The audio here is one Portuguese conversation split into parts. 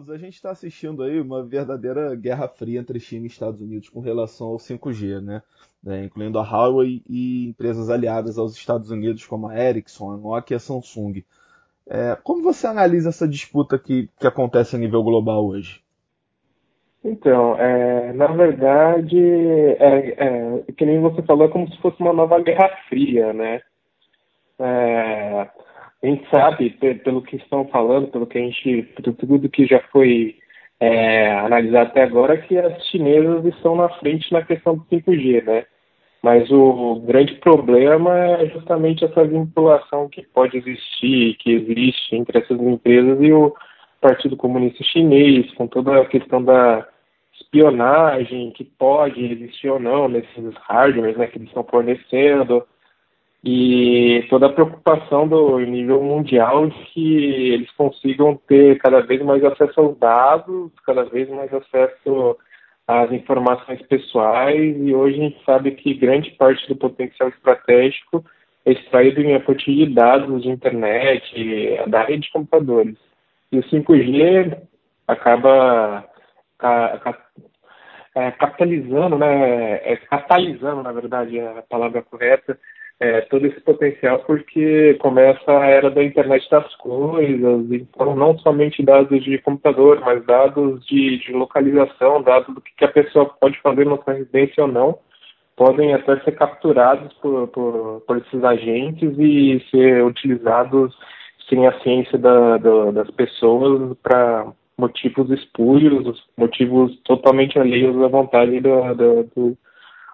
Carlos, a gente está assistindo aí uma verdadeira guerra fria entre China e Estados Unidos com relação ao 5G, né? É, incluindo a Huawei e empresas aliadas aos Estados Unidos como a Ericsson, a Nokia e a Samsung. É, como você analisa essa disputa que, que acontece a nível global hoje? Então, é, na verdade, é, é, que nem você falou, é como se fosse uma nova guerra fria, né? É, a gente sabe, pelo que estão falando, pelo que a gente, tudo que já foi é, analisado até agora, que as chinesas estão na frente na questão do 5G, né? Mas o grande problema é justamente essa vinculação que pode existir, que existe entre essas empresas e o Partido Comunista Chinês, com toda a questão da espionagem que pode existir ou não nesses hardwares né, que eles estão fornecendo, e toda a preocupação do nível mundial de que eles consigam ter cada vez mais acesso aos dados, cada vez mais acesso às informações pessoais, e hoje a gente sabe que grande parte do potencial estratégico é extraído em a partir de dados de internet, da rede de computadores. E o 5G acaba é, capitalizando, né, é, catalisando, na verdade, é a palavra correta, é, todo esse potencial, porque começa a era da internet das coisas, então não somente dados de computador, mas dados de, de localização, dados do que, que a pessoa pode fazer na sua residência ou não, podem até ser capturados por, por, por esses agentes e ser utilizados sem a ciência da, da, das pessoas para motivos espúrios, motivos totalmente alheios à vontade da, da, do,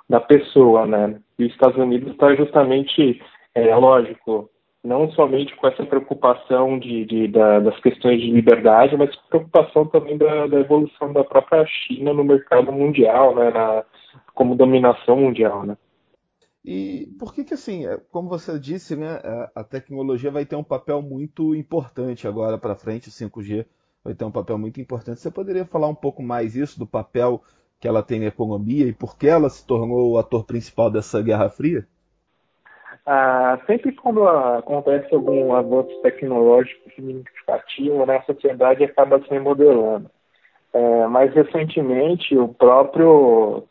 da pessoa, né? E os Estados Unidos está justamente, é lógico, não somente com essa preocupação de, de da, das questões de liberdade, mas preocupação também da, da, evolução da própria China no mercado mundial, né? Na, como dominação mundial, né? E por que que assim, é, como você disse, né, a tecnologia vai ter um papel muito importante agora para frente, o 5G vai ter um papel muito importante. Você poderia falar um pouco mais isso do papel que ela tem na economia e por que ela se tornou o ator principal dessa Guerra Fria? Ah, sempre quando acontece algum avanço tecnológico significativo, né, a sociedade acaba se remodelando. É, mais recentemente, o próprio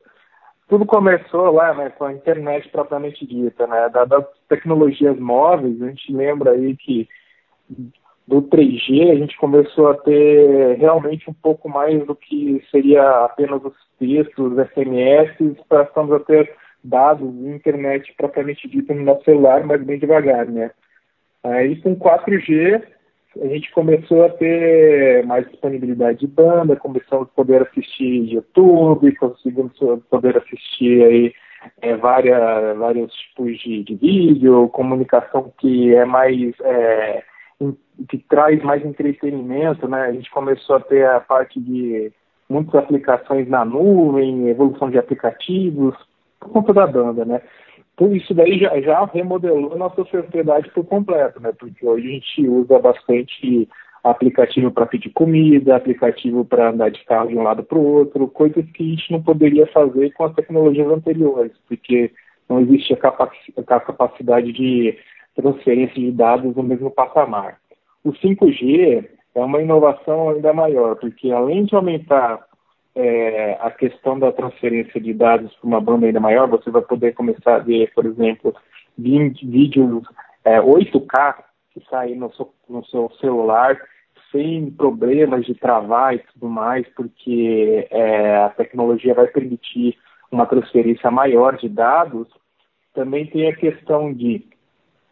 tudo começou lá né, com a internet propriamente dita, né, das tecnologias móveis, a gente lembra aí que do 3G, a gente começou a ter realmente um pouco mais do que seria apenas os textos, SMS, passamos a ter dados internet propriamente dita no nosso celular, mas bem devagar, né? Aí com 4G a gente começou a ter mais disponibilidade de banda, começamos a poder assistir YouTube, conseguimos poder assistir aí é, várias, vários tipos de, de vídeo, comunicação que é mais é, que traz mais entretenimento, né? A gente começou a ter a parte de muitas aplicações na nuvem, evolução de aplicativos, por conta da banda, né? Tudo isso daí já, já remodelou a nossa sociedade por completo, né? Porque hoje a gente usa bastante aplicativo para pedir comida, aplicativo para andar de carro de um lado para o outro, coisas que a gente não poderia fazer com as tecnologias anteriores, porque não existe a capacidade de transferência de dados no mesmo patamar. O 5G é uma inovação ainda maior, porque além de aumentar é, a questão da transferência de dados para uma banda ainda maior, você vai poder começar a ver, por exemplo, vídeos é, 8K que saem no seu, no seu celular sem problemas de travar e tudo mais, porque é, a tecnologia vai permitir uma transferência maior de dados. Também tem a questão de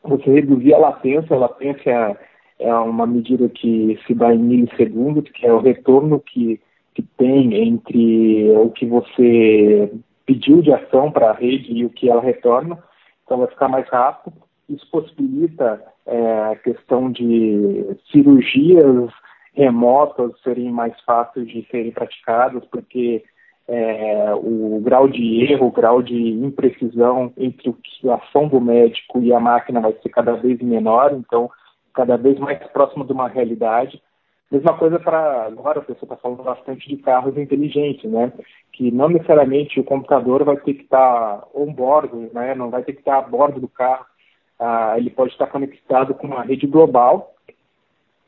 você reduzir a latência. A latência é uma medida que se dá em milissegundos, que é o retorno que, que tem entre o que você pediu de ação para a rede e o que ela retorna. Então vai ficar mais rápido. Isso possibilita é, a questão de cirurgias remotas serem mais fáceis de serem praticadas, porque é, o grau de erro, o grau de imprecisão entre o que a ação do médico e a máquina vai ser cada vez menor, então cada vez mais próximo de uma realidade. Mesma coisa para agora, a pessoa está falando bastante de carros inteligentes, né? Que não necessariamente o computador vai ter que estar tá on-board, né? Não vai ter que estar tá a bordo do carro. Ah, ele pode estar conectado com uma rede global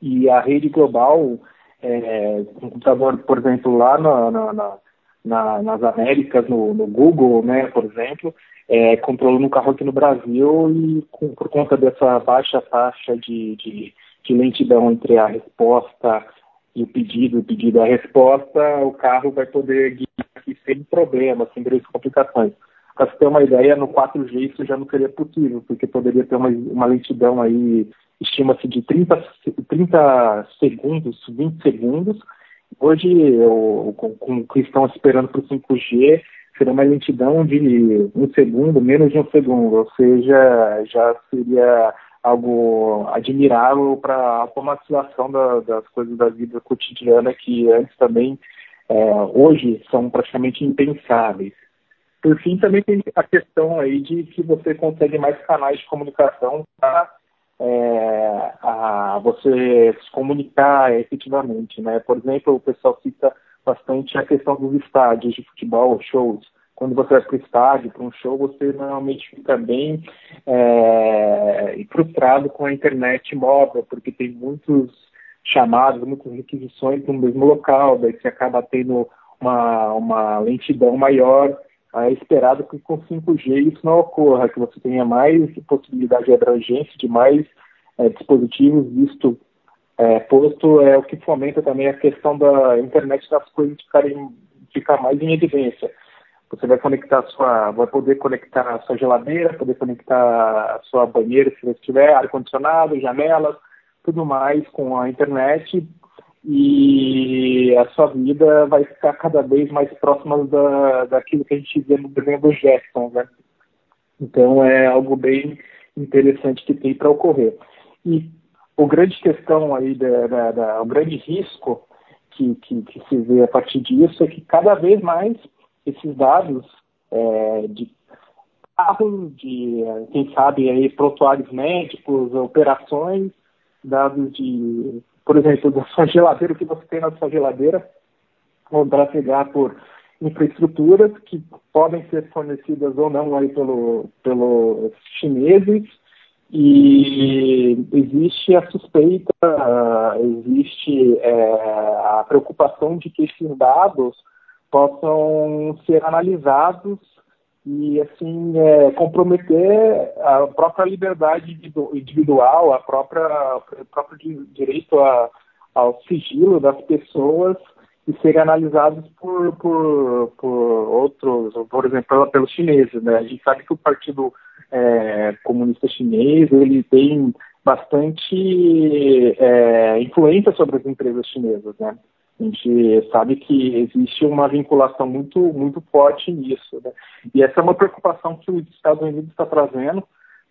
e a rede global é, um computador, por exemplo, lá na, na, na, nas Américas, no, no, Google, né, por exemplo, é, um carro aqui no Brasil e com, por conta dessa baixa taxa de, de, de lentidão entre a resposta e o pedido, o pedido a resposta, o carro vai poder guiar aqui sem problema, sem grandes complicações. Para você ter uma ideia, no 4G isso já não seria possível, porque poderia ter uma, uma lentidão aí, estima-se de 30, 30 segundos, 20 segundos. Hoje, o, com o que estão esperando para o 5G, seria uma lentidão de um segundo, menos de um segundo, ou seja, já seria algo admirável para a automatização da, das coisas da vida cotidiana que antes também, é, hoje, são praticamente impensáveis. Por fim, também tem a questão aí de que você consegue mais canais de comunicação para é, a você se comunicar efetivamente, né? Por exemplo, o pessoal cita bastante a questão dos estádios de futebol, shows. Quando você vai para o estádio, para um show, você normalmente fica bem é, frustrado com a internet móvel, porque tem muitos chamados, muitas requisições no mesmo local, daí você acaba tendo uma, uma lentidão maior é esperado que com 5G isso não ocorra, que você tenha mais possibilidade de abrangência de mais é, dispositivos, visto é, posto é o que fomenta também a questão da internet das coisas ficarem ficar mais em evidência. Você vai conectar sua, vai poder conectar sua geladeira, poder conectar sua banheira se você tiver ar condicionado, janelas, tudo mais com a internet e a sua vida vai ficar cada vez mais próxima da, daquilo que a gente vê no desenho do Jetson, né? Então é algo bem interessante que tem para ocorrer. E o grande questão aí, da, da, da, o grande risco que, que, que, se vê a partir disso é que cada vez mais esses dados é, de carros, de quem sabe aí prontuários médicos, operações, dados de por exemplo, da sua geladeira, o que você tem na sua geladeira, vão trafegar por infraestruturas que podem ser fornecidas ou não aí pelo, pelos chineses. E existe a suspeita, existe é, a preocupação de que esses dados possam ser analisados e assim é, comprometer a própria liberdade individual, a própria o próprio direito a, ao sigilo das pessoas e serem analisados por, por, por outros, por exemplo, pelos chineses. Né? A gente sabe que o Partido é, Comunista Chinês ele tem bastante é, influência sobre as empresas chinesas, né? A gente sabe que existe uma vinculação muito, muito forte nisso. Né? E essa é uma preocupação que os Estados Unidos está trazendo,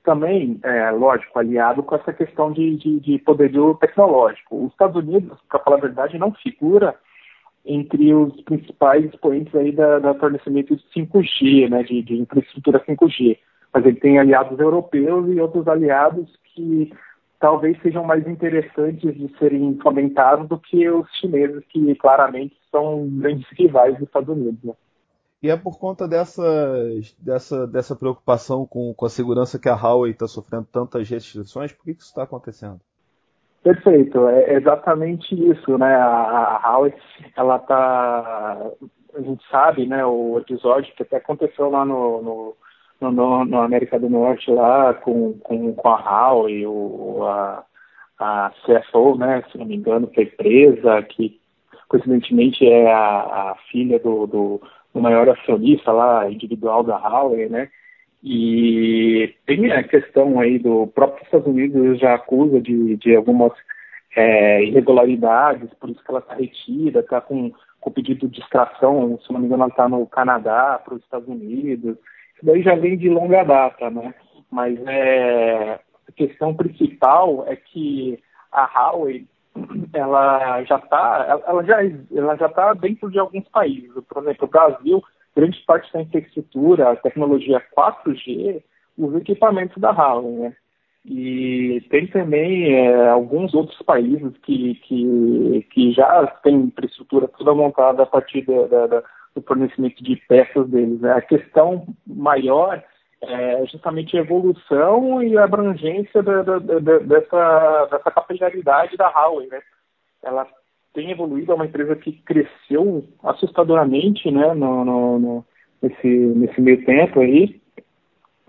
também, é, lógico, aliado com essa questão de, de, de poderio tecnológico. Os Estados Unidos, para falar a verdade, não figura entre os principais expoentes aí da, da fornecimento de 5G, né, de, de infraestrutura 5G. Mas ele tem aliados europeus e outros aliados que talvez sejam mais interessantes de serem comentados do que os chineses, que claramente são grandes rivais dos Estados Unidos. Né? E é por conta dessa, dessa, dessa preocupação com, com a segurança que a Huawei está sofrendo tantas restrições? Por que, que isso está acontecendo? Perfeito, é exatamente isso, né? A, a Huawei, ela está, a gente sabe, né? O episódio que até aconteceu lá no, no no, no, no América do Norte lá com, com, com a HAL e o, a, a CFO, né, se não me engano, foi presa, que coincidentemente é a, a filha do, do, do, maior acionista lá, individual da Huawei, né, e tem a questão aí do próprio Estados Unidos já acusa de, de algumas é, irregularidades, por isso que ela está retida, está com, com pedido de extração, se não me engano, ela está no Canadá, para os Estados Unidos, isso daí já vem de longa data, né? Mas é, a questão principal é que a Huawei ela já está ela já ela já está dentro de alguns países por exemplo o Brasil grande parte da infraestrutura a tecnologia 4G os equipamentos da Huawei né e tem também é, alguns outros países que, que, que já têm infraestrutura toda montada a partir da, da, do fornecimento de peças deles. Né? A questão maior é justamente a evolução e a abrangência da, da, da, dessa, dessa capilaridade da Huawei. Né? Ela tem evoluído, é uma empresa que cresceu assustadoramente né, no, no, no, nesse, nesse meio tempo aí.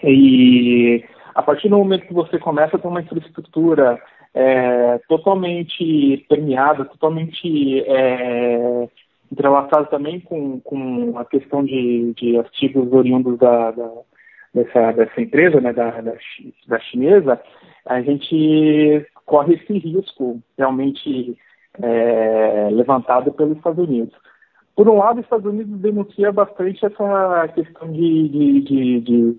E a partir do momento que você começa a ter uma infraestrutura é, totalmente permeada, totalmente é, entrelaçada também com, com a questão de, de artigos oriundos da, da dessa, dessa empresa, né, da, da, da chinesa, a gente corre esse risco realmente é, levantado pelos Estados Unidos. Por um lado, os Estados Unidos denuncia bastante essa questão de, de, de, de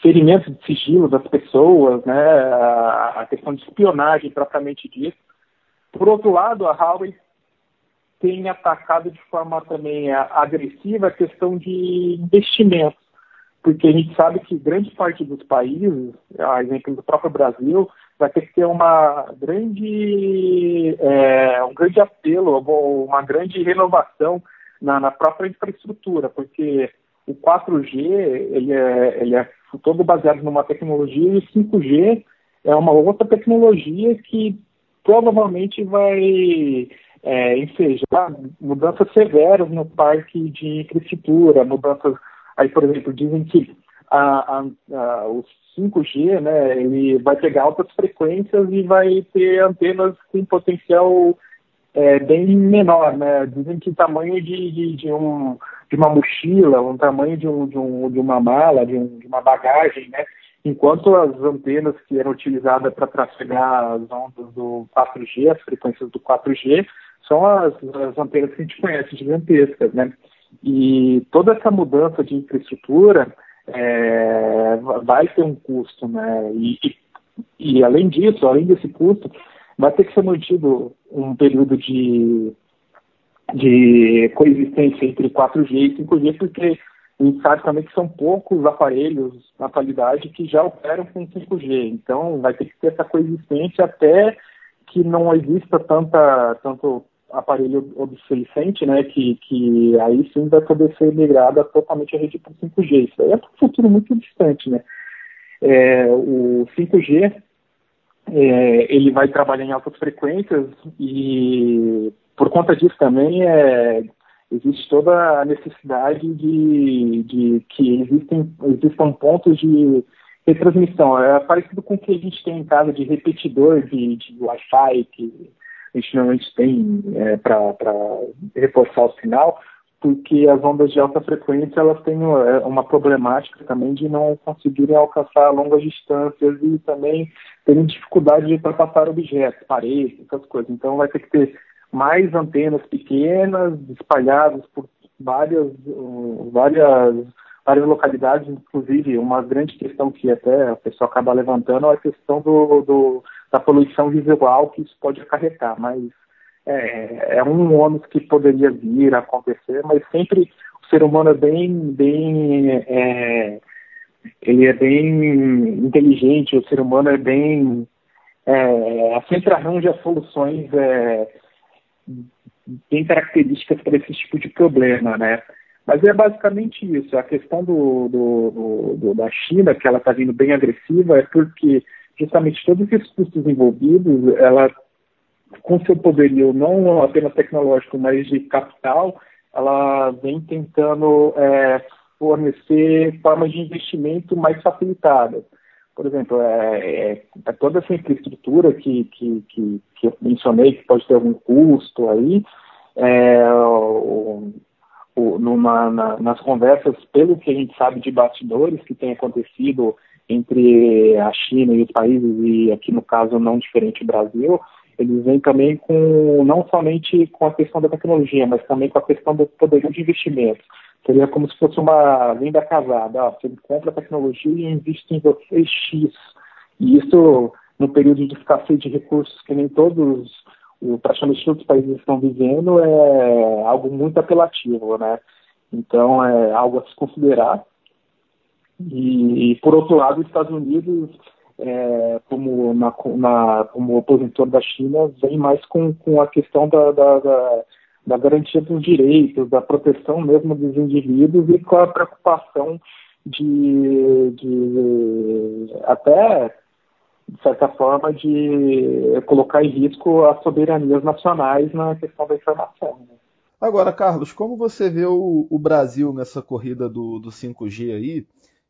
ferimento de sigilo das pessoas, né, a, a questão de espionagem propriamente dito. Por outro lado, a Huawei tem atacado de forma também agressiva a questão de investimentos, porque a gente sabe que grande parte dos países, a exemplo do próprio Brasil, vai ter que ter uma grande, é, um grande apelo, uma grande renovação na, na, própria infraestrutura, porque o 4G ele é, ele é todo baseado numa tecnologia e o 5G é uma outra tecnologia que provavelmente vai é, ensejar mudanças severas no parque de infraestrutura, mudanças, aí por exemplo, dizem que a, a, a, o 5G, né, ele vai pegar altas frequências e vai ter antenas com potencial é, bem menor, né? Dizem que tamanho de, de, de, um, de uma mochila, um tamanho de, um, de, um, de uma mala, de, um, de uma bagagem, né? Enquanto as antenas que eram utilizadas para trafegar as ondas do 4G, as frequências do 4G, são as, as antenas que a gente conhece, gigantescas, né? E toda essa mudança de infraestrutura é, vai ter um custo, né? E, e, além disso, além desse custo, vai ter que ser mantido um período de, de coexistência entre 4G e 5G, porque a gente sabe também que são poucos aparelhos na atualidade que já operam com 5G. Então, vai ter que ter essa coexistência até que não exista tanta, tanto aparelho obsolescente, né, que, que aí sim vai poder ser migrada totalmente a rede para 5G. Isso aí é um futuro muito distante, né. É, o 5G, é, ele vai trabalhar em altas frequências e por conta disso também é, existe toda a necessidade de, de que existem, existam pontos de retransmissão. É parecido com o que a gente tem em casa de repetidor de, de Wi-Fi, que a gente normalmente tem é, para reforçar o sinal, porque as ondas de alta frequência elas têm é, uma problemática também de não conseguirem alcançar longas distâncias e também terem dificuldade de ultrapassar objetos, paredes, essas coisas. Então vai ter que ter mais antenas pequenas espalhadas por várias, várias, várias localidades, inclusive uma grande questão que até a pessoa acaba levantando é a questão do, do da poluição visual que isso pode acarretar, mas é, é um ônus que poderia vir a acontecer, mas sempre o ser humano é bem, bem é, ele é bem inteligente, o ser humano é bem é, sempre arranja soluções é, bem características para esse tipo de problema, né? Mas é basicamente isso. A questão do, do, do da China, que ela está vindo bem agressiva, é porque justamente todos esses custos envolvidos, ela, com seu poderio não apenas tecnológico, mas de capital, ela vem tentando é, fornecer formas de investimento mais facilitadas. Por exemplo, é, é, é toda essa infraestrutura que, que, que, que, eu mencionei, que pode ter algum custo aí, é, o, o, numa, na, nas conversas, pelo que a gente sabe de bastidores que tem acontecido entre a China e os países, e aqui no caso não diferente do Brasil, eles vêm também com, não somente com a questão da tecnologia, mas também com a questão do poder de investimento. Seria como se fosse uma venda casada. Ah, você compra a tecnologia e investe em você X. E isso, no período de escassez de recursos que nem todos, praticamente todos os países estão vivendo, é algo muito apelativo, né? Então, é algo a se considerar. E, por outro lado, os Estados Unidos, é, como, na, na, como opositor da China, vem mais com, com a questão da, da, da, da, garantia dos direitos, da proteção mesmo dos indivíduos e com a preocupação de, de até de certa forma, de colocar em risco as soberanias nacionais na questão da informação. Né? Agora, Carlos, como você vê o, o Brasil nessa corrida do, do 5G aí?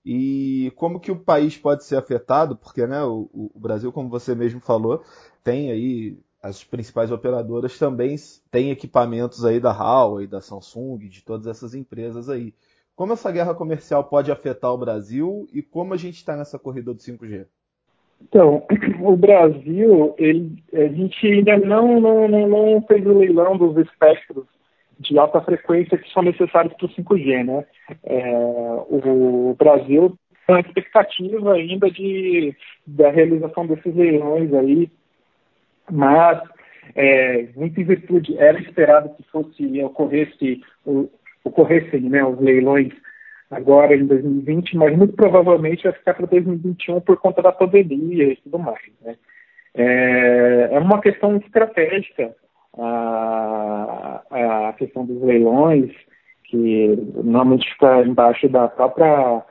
E como que o país pode ser afetado? Porque né, o, o Brasil, como você mesmo falou, tem aí as principais operadoras também têm equipamentos aí da Huawei, da Samsung, de todas essas empresas aí. Como essa guerra comercial pode afetar o Brasil e como a gente está nessa corrida do 5G? Então, o Brasil, ele, a gente ainda não, não, não, não fez o leilão dos espectros de alta frequência que são necessários para o 5G, né? É, o Brasil tem uma expectativa ainda de, da realização desses leilões aí, mas é, muito em virtude, era esperado que fosse ocorresse, ocorressem né, os leilões agora em 2020, mas muito provavelmente vai ficar para 2021 por conta da pandemia e tudo mais. Né? É, é uma questão estratégica a, a questão dos leilões, que normalmente fica embaixo da própria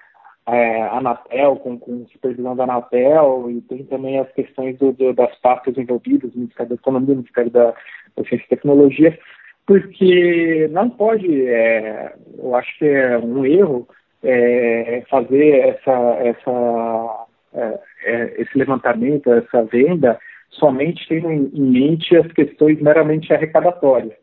é, Anatel, com, com supervisão da Anatel, e tem também as questões do, do, das pastas envolvidas, o Ministério da Economia, o Ministério da, da Ciência e Tecnologia, porque não pode, é, eu acho que é um erro é, fazer essa, essa, é, é, esse levantamento, essa venda, somente tendo em mente as questões meramente arrecadatórias.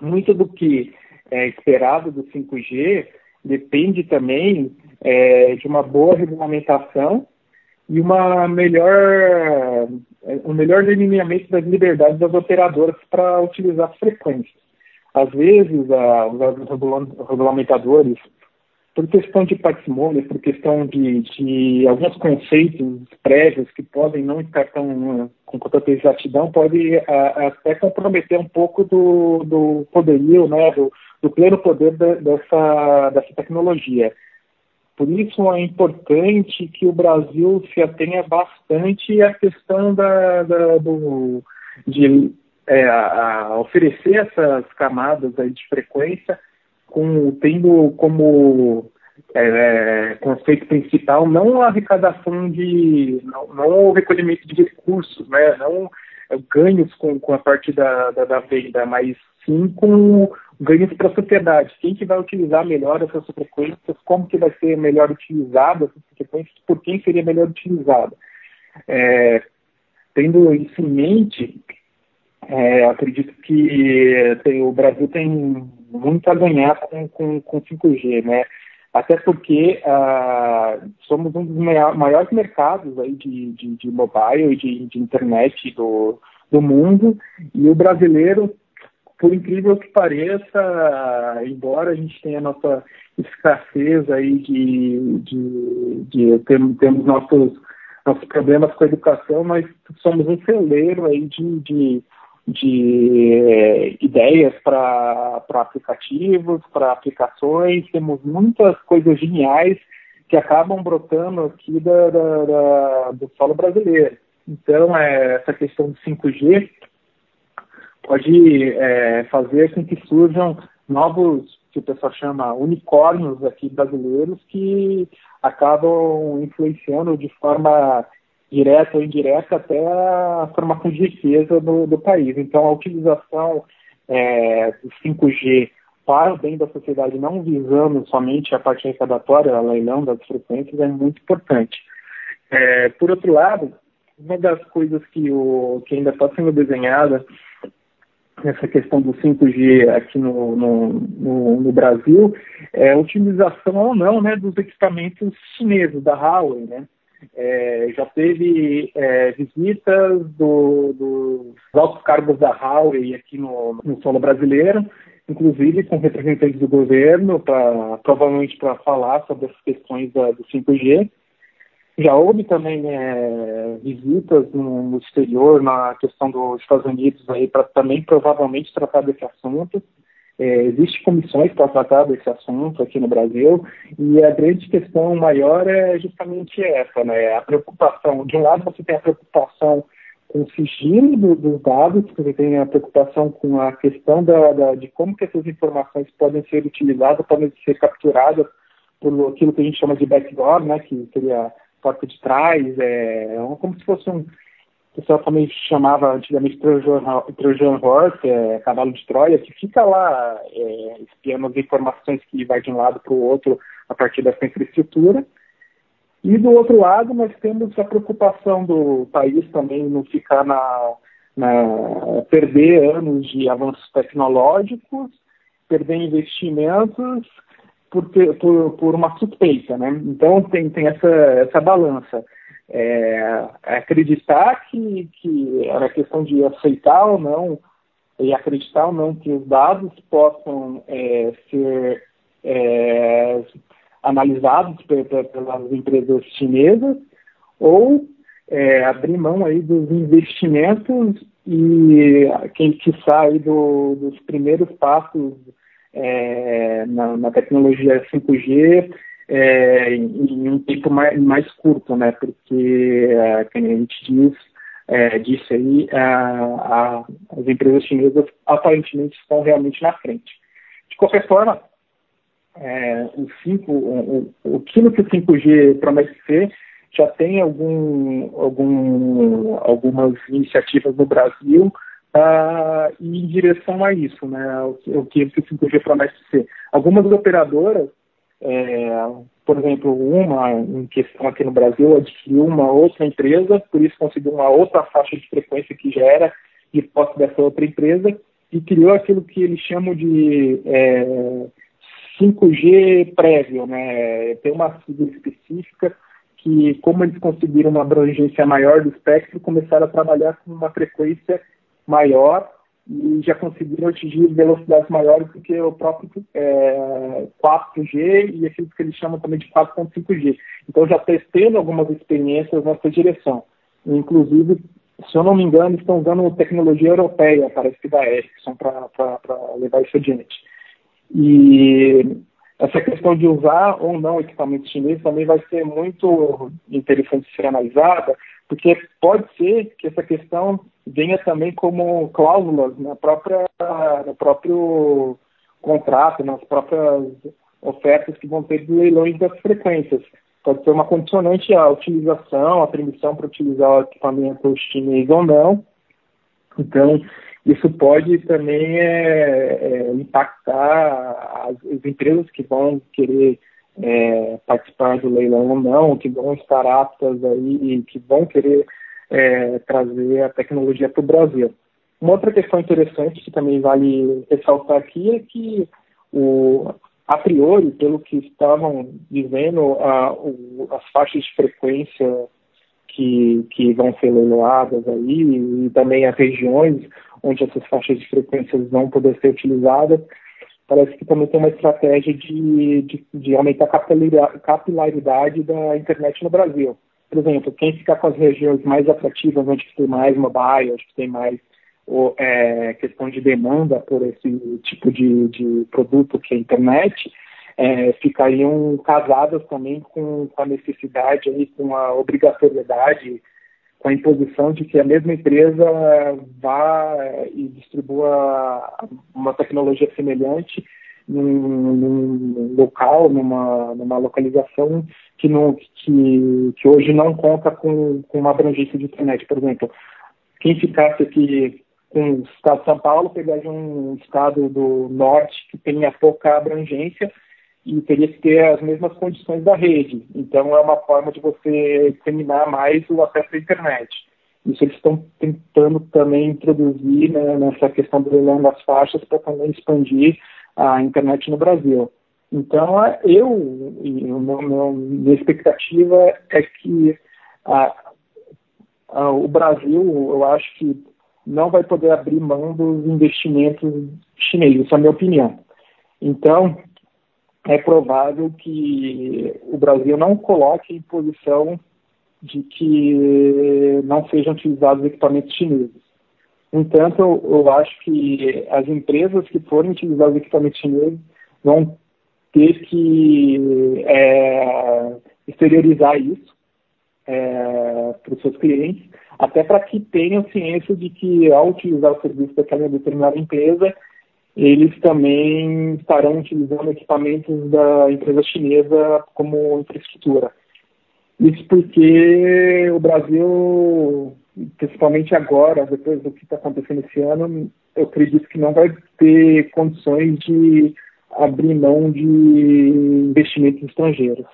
Muito do que é esperado do 5G depende também é, de uma boa regulamentação e uma melhor, um melhor delineamento das liberdades das operadoras para utilizar as frequências. Às vezes, a, os regulamentadores por questão de parcimônia, por questão de, de alguns conceitos prévios que podem não estar tão com tanta exatidão, pode a, até comprometer um pouco do, do poderio, né, do, do pleno poder de, dessa, dessa tecnologia. Por isso é importante que o Brasil se atenha bastante à questão da, da do, de é, a, a oferecer essas camadas aí de frequência com, tendo como é, conceito principal não a arrecadação de, não, não, o recolhimento de recursos, né, não é, ganhos com, com a parte da, da, da venda, mas sim com ganhos para a sociedade. Quem que vai utilizar melhor essas frequências, como que vai ser melhor utilizada essas frequências, por quem seria melhor utilizada. É, tendo isso em mente, é, acredito que tem, o Brasil tem muito a ganhar com, com, com 5G, né? Até porque ah, somos um dos maiores mercados aí de, de, de mobile e de, de, internet do, do mundo, e o brasileiro, por incrível que pareça, embora a gente tenha nossa escassez aí de, de, de temos nossos, nossos problemas com a educação, mas somos um celeiro aí de, de de é, ideias para aplicativos, para aplicações, temos muitas coisas geniais que acabam brotando aqui da, da, da, do solo brasileiro. Então, é, essa questão do 5G pode é, fazer com que surjam novos, que o pessoal chama unicórnios aqui brasileiros, que acabam influenciando de forma direta ou indireta, até a formação de riqueza do, do país. Então, a utilização é, do 5G para o bem da sociedade, não visando somente a parte arrecadatória, a leilão das frequências, é muito importante. É, por outro lado, uma das coisas que, o, que ainda está sendo desenhada nessa questão do 5G aqui no, no, no, no, Brasil é a utilização ou não né, dos equipamentos chineses, da Huawei, né? É, já teve é, visitas do, dos altos cargos da Huawei aqui no, no solo brasileiro, inclusive com representantes do governo, pra, provavelmente para falar sobre as questões da, do 5G. Já houve também é, visitas no, no, exterior, na questão dos Estados Unidos, para também provavelmente tratar desse assunto. É, Existem comissões para tratar desse assunto aqui no Brasil e a grande questão maior é justamente essa, né? A preocupação, de um lado você tem a preocupação com o sigilo do, dos dados, você tem a preocupação com a questão da, da, de como que essas informações podem ser utilizadas, podem ser capturadas por aquilo que a gente chama de backdoor, né? Que seria porta de trás, é, é como se fosse um, o pessoal também chamava antigamente Trojan, Trojan Horse, é, cavalo de Troia, que fica lá é, espiando as informações que vai de um lado para o outro a partir dessa infraestrutura. E do outro lado, nós temos a preocupação do país também não ficar na, na perder anos de avanços tecnológicos, perder investimentos por, por, por uma suspeita, né? Então tem, tem essa, essa balança. É, acreditar que, que era questão de aceitar ou não, e acreditar ou não que os dados possam é, ser é, analisados pelas empresas chinesas, ou é, abrir mão aí dos investimentos e quem que sai do, dos primeiros passos é, na, na, tecnologia 5G é, em, um tempo mais, mais curto, né? Porque, é, como a gente diz, é, disse aí, a, as empresas chinesas aparentemente estão realmente na frente. De qualquer forma, é, o, 5, o, o, que o 5G promete ser já tem algum, algum, algumas iniciativas no Brasil uh, em direção a isso, né? O, o que o 5G promete ser. Algumas operadoras é, por exemplo, uma em questão aqui no Brasil adquiriu uma outra empresa, por isso conseguiu uma outra faixa de frequência que já era de posse dessa outra empresa e criou aquilo que eles chamam de é, 5G prévio, né? Tem uma sigla específica que, como eles conseguiram uma abrangência maior do espectro, começaram a trabalhar com uma frequência maior e já conseguiram atingir velocidades maiores do que o próprio é, 4G e aquilo que eles chamam também de 4.5G. Então já testando algumas experiências nessa direção. Inclusive, se eu não me engano, estão usando tecnologia europeia, parece que da Ericsson, para levar isso adiante. E essa questão de usar ou não equipamentos chineses também vai ser muito interessante ser analisada, porque pode ser que essa questão venha também como cláusulas na própria, no próprio contrato, nas próprias ofertas que vão ter de leilões das frequências. Pode ser uma condicionante à utilização, a permissão para utilizar o equipamento chinês ou não. Então, isso pode também é, é, impactar as, as, empresas que vão querer é, participar do leilão ou não, que vão estar aptas aí, que vão querer é, trazer a tecnologia para o Brasil. Uma outra questão interessante que também vale ressaltar aqui é que, o, a priori, pelo que estavam dizendo, a, o, as faixas de frequência que, que vão ser leiloadas aí e também as regiões onde essas faixas de frequências vão poder ser utilizadas, parece que também tem uma estratégia de, de, de aumentar a capilaridade da internet no Brasil. Por exemplo, quem ficar com as regiões mais atrativas, onde tem mais mobile, onde tem mais ou, é, questão de demanda por esse tipo de, de produto que é a internet, é, ficariam casadas também com, com, a necessidade, aí, com a obrigatoriedade, com a imposição de que a mesma empresa vá e distribua uma tecnologia semelhante num, num local, numa, numa localização que, não, que, que hoje não conta com, com uma abrangência de internet. Por exemplo, quem ficasse aqui com o estado de São Paulo, pegaria um estado do norte que tenha pouca abrangência e teria que ter as mesmas condições da rede. Então, é uma forma de você disseminar mais o acesso à internet. Isso eles estão tentando também introduzir né, nessa questão do leilão das faixas para também expandir a internet no Brasil. Então, é, eu, o meu, meu, minha expectativa é que a, a, o Brasil, eu acho que não vai poder abrir mão dos investimentos chineses, essa é a minha opinião. Então, é provável que o Brasil não coloque em posição de que não sejam utilizados equipamentos chineses. No entanto, eu, acho que as empresas que forem utilizar os equipamentos chineses vão ter que é, exteriorizar isso é, para os seus clientes, até para que tenham ciência de que ao utilizar o serviço daquela determinada empresa, eles também estarão utilizando equipamentos da empresa chinesa como infraestrutura. Isso porque o Brasil, principalmente agora, depois do que está acontecendo esse ano, eu acredito que não vai ter condições de abrir mão de investimentos estrangeiros.